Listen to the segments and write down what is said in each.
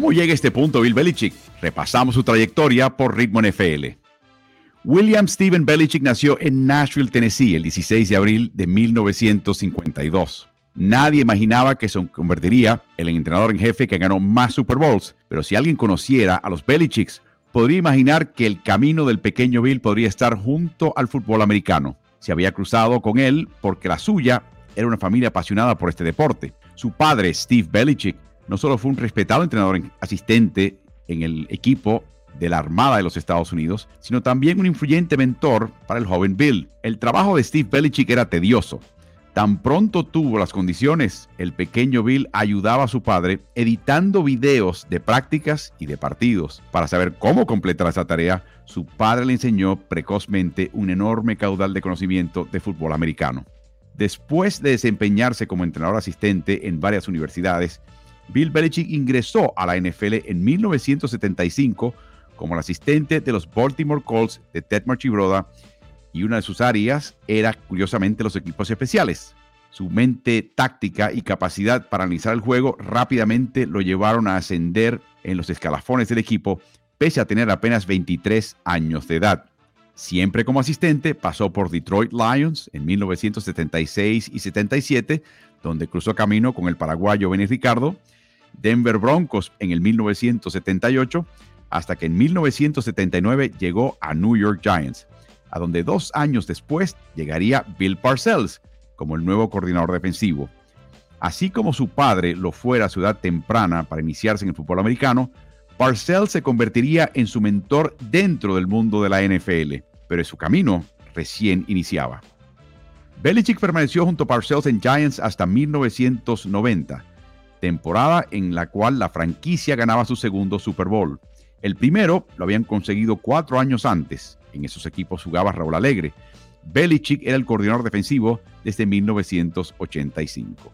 ¿Cómo llega este punto Bill Belichick? Repasamos su trayectoria por Ritmo NFL. William Steven Belichick nació en Nashville, Tennessee, el 16 de abril de 1952. Nadie imaginaba que se convertiría en el entrenador en jefe que ganó más Super Bowls, pero si alguien conociera a los Belichicks, podría imaginar que el camino del pequeño Bill podría estar junto al fútbol americano. Se había cruzado con él porque la suya era una familia apasionada por este deporte. Su padre, Steve Belichick, no solo fue un respetado entrenador asistente en el equipo de la Armada de los Estados Unidos, sino también un influyente mentor para el joven Bill. El trabajo de Steve Belichick era tedioso. Tan pronto tuvo las condiciones, el pequeño Bill ayudaba a su padre editando videos de prácticas y de partidos. Para saber cómo completar esa tarea, su padre le enseñó precozmente un enorme caudal de conocimiento de fútbol americano. Después de desempeñarse como entrenador asistente en varias universidades, Bill Belichick ingresó a la NFL en 1975 como el asistente de los Baltimore Colts de Ted Marchibroda y una de sus áreas era curiosamente los equipos especiales. Su mente táctica y capacidad para analizar el juego rápidamente lo llevaron a ascender en los escalafones del equipo pese a tener apenas 23 años de edad. Siempre como asistente pasó por Detroit Lions en 1976 y 77, donde cruzó camino con el paraguayo Benes Ricardo, Denver Broncos en el 1978, hasta que en 1979 llegó a New York Giants, a donde dos años después llegaría Bill Parcells como el nuevo coordinador defensivo. Así como su padre lo fuera a su edad temprana para iniciarse en el fútbol americano, Parcells se convertiría en su mentor dentro del mundo de la NFL, pero su camino recién iniciaba. Belichick permaneció junto a Parcells en Giants hasta 1990, temporada en la cual la franquicia ganaba su segundo Super Bowl. El primero lo habían conseguido cuatro años antes, en esos equipos jugaba Raúl Alegre. Belichick era el coordinador defensivo desde 1985.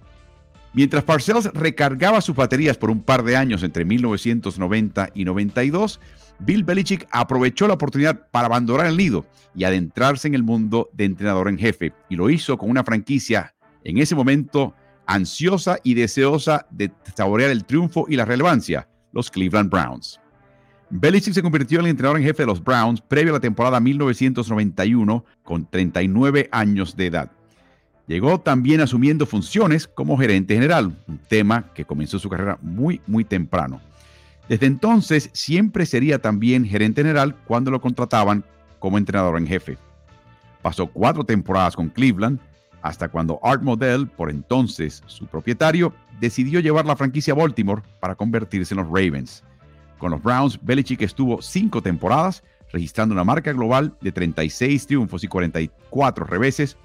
Mientras Parcells recargaba sus baterías por un par de años entre 1990 y 92, Bill Belichick aprovechó la oportunidad para abandonar el nido y adentrarse en el mundo de entrenador en jefe. Y lo hizo con una franquicia en ese momento ansiosa y deseosa de saborear el triunfo y la relevancia, los Cleveland Browns. Belichick se convirtió en el entrenador en jefe de los Browns previo a la temporada 1991 con 39 años de edad. Llegó también asumiendo funciones como gerente general, un tema que comenzó su carrera muy, muy temprano. Desde entonces siempre sería también gerente general cuando lo contrataban como entrenador en jefe. Pasó cuatro temporadas con Cleveland hasta cuando Art Modell, por entonces su propietario, decidió llevar la franquicia a Baltimore para convertirse en los Ravens. Con los Browns, Belichick estuvo cinco temporadas, registrando una marca global de 36 triunfos y 44 reveses,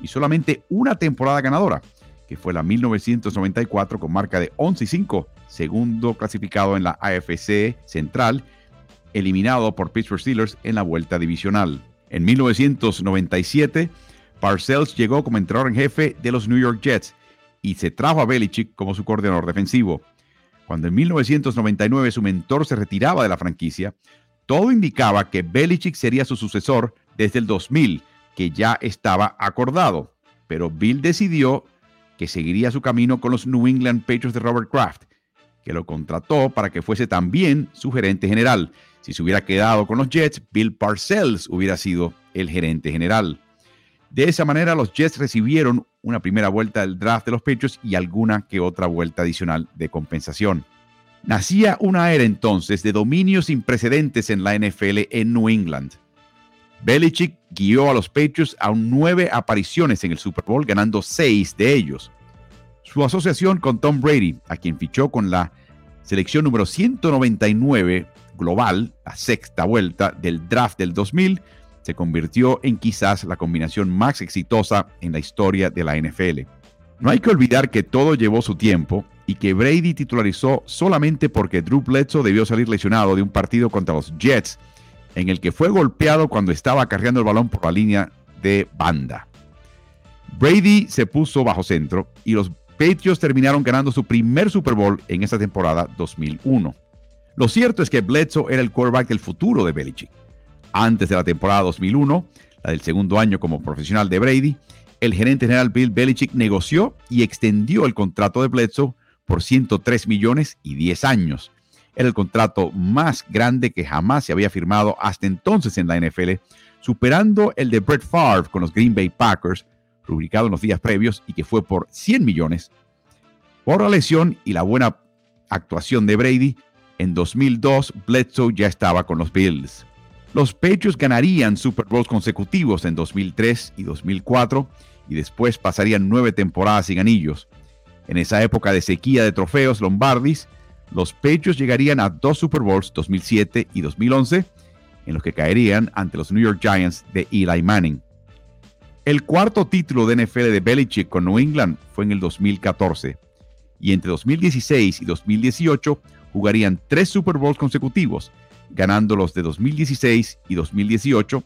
y solamente una temporada ganadora, que fue la 1994 con marca de 11 y 5, segundo clasificado en la AFC Central, eliminado por Pittsburgh Steelers en la vuelta divisional. En 1997, Parcells llegó como entrenador en jefe de los New York Jets y se trajo a Belichick como su coordinador defensivo. Cuando en 1999 su mentor se retiraba de la franquicia, todo indicaba que Belichick sería su sucesor desde el 2000, que ya estaba acordado. Pero Bill decidió que seguiría su camino con los New England Patriots de Robert Kraft, que lo contrató para que fuese también su gerente general. Si se hubiera quedado con los Jets, Bill Parcells hubiera sido el gerente general. De esa manera, los Jets recibieron una primera vuelta del draft de los Patriots y alguna que otra vuelta adicional de compensación. Nacía una era entonces de dominio sin precedentes en la NFL en New England. Belichick guió a los Patriots a nueve apariciones en el Super Bowl, ganando seis de ellos. Su asociación con Tom Brady, a quien fichó con la selección número 199 global, la sexta vuelta del draft del 2000, se convirtió en quizás la combinación más exitosa en la historia de la NFL. No hay que olvidar que todo llevó su tiempo y que Brady titularizó solamente porque Drew Bledsoe debió salir lesionado de un partido contra los Jets en el que fue golpeado cuando estaba cargando el balón por la línea de banda. Brady se puso bajo centro y los Patriots terminaron ganando su primer Super Bowl en esa temporada 2001. Lo cierto es que Bledsoe era el quarterback del futuro de Belichick antes de la temporada 2001, la del segundo año como profesional de Brady, el gerente general Bill Belichick negoció y extendió el contrato de Bledsoe por 103 millones y 10 años. Era el contrato más grande que jamás se había firmado hasta entonces en la NFL, superando el de Brett Favre con los Green Bay Packers, rubricado en los días previos y que fue por 100 millones. Por la lesión y la buena actuación de Brady, en 2002 Bledsoe ya estaba con los Bills. Los Patriots ganarían Super Bowls consecutivos en 2003 y 2004 y después pasarían nueve temporadas sin anillos. En esa época de sequía de trofeos lombardis, los Patriots llegarían a dos Super Bowls 2007 y 2011, en los que caerían ante los New York Giants de Eli Manning. El cuarto título de NFL de Belichick con New England fue en el 2014, y entre 2016 y 2018 jugarían tres Super Bowls consecutivos, ganando los de 2016 y 2018.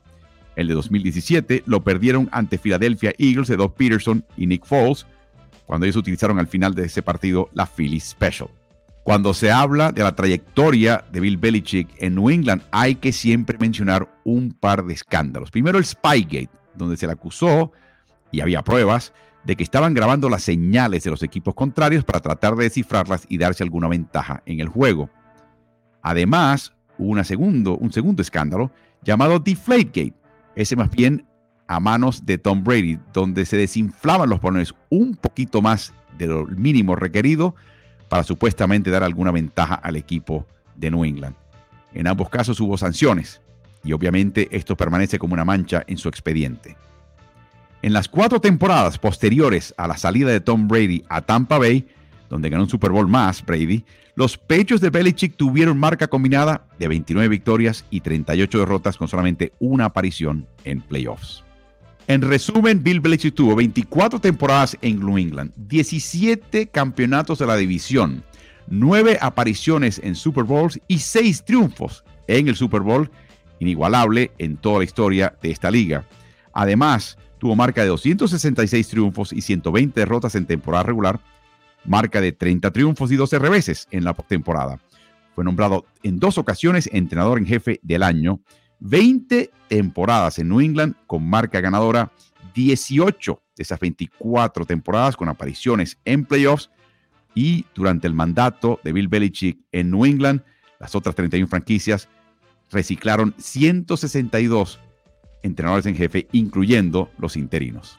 El de 2017 lo perdieron ante Philadelphia Eagles de Doug Peterson y Nick Foles, cuando ellos utilizaron al final de ese partido la Philly Special. Cuando se habla de la trayectoria de Bill Belichick en New England, hay que siempre mencionar un par de escándalos. Primero el Spygate, donde se le acusó, y había pruebas, de que estaban grabando las señales de los equipos contrarios para tratar de descifrarlas y darse alguna ventaja en el juego. Además, hubo segundo, un segundo escándalo llamado Deflategate, ese más bien a manos de Tom Brady, donde se desinflaban los balones un poquito más de lo mínimo requerido para supuestamente dar alguna ventaja al equipo de New England. En ambos casos hubo sanciones y obviamente esto permanece como una mancha en su expediente. En las cuatro temporadas posteriores a la salida de Tom Brady a Tampa Bay, donde ganó un Super Bowl más Brady, los pechos de Belichick tuvieron marca combinada de 29 victorias y 38 derrotas con solamente una aparición en playoffs. En resumen, Bill Belichick tuvo 24 temporadas en New England, 17 campeonatos de la división, 9 apariciones en Super Bowls y 6 triunfos en el Super Bowl, inigualable en toda la historia de esta liga. Además, Tuvo marca de 266 triunfos y 120 derrotas en temporada regular, marca de 30 triunfos y 12 reveses en la temporada. Fue nombrado en dos ocasiones entrenador en jefe del año, 20 temporadas en New England con marca ganadora, 18 de esas 24 temporadas con apariciones en playoffs y durante el mandato de Bill Belichick en New England, las otras 31 franquicias reciclaron 162 entrenadores en jefe, incluyendo los interinos.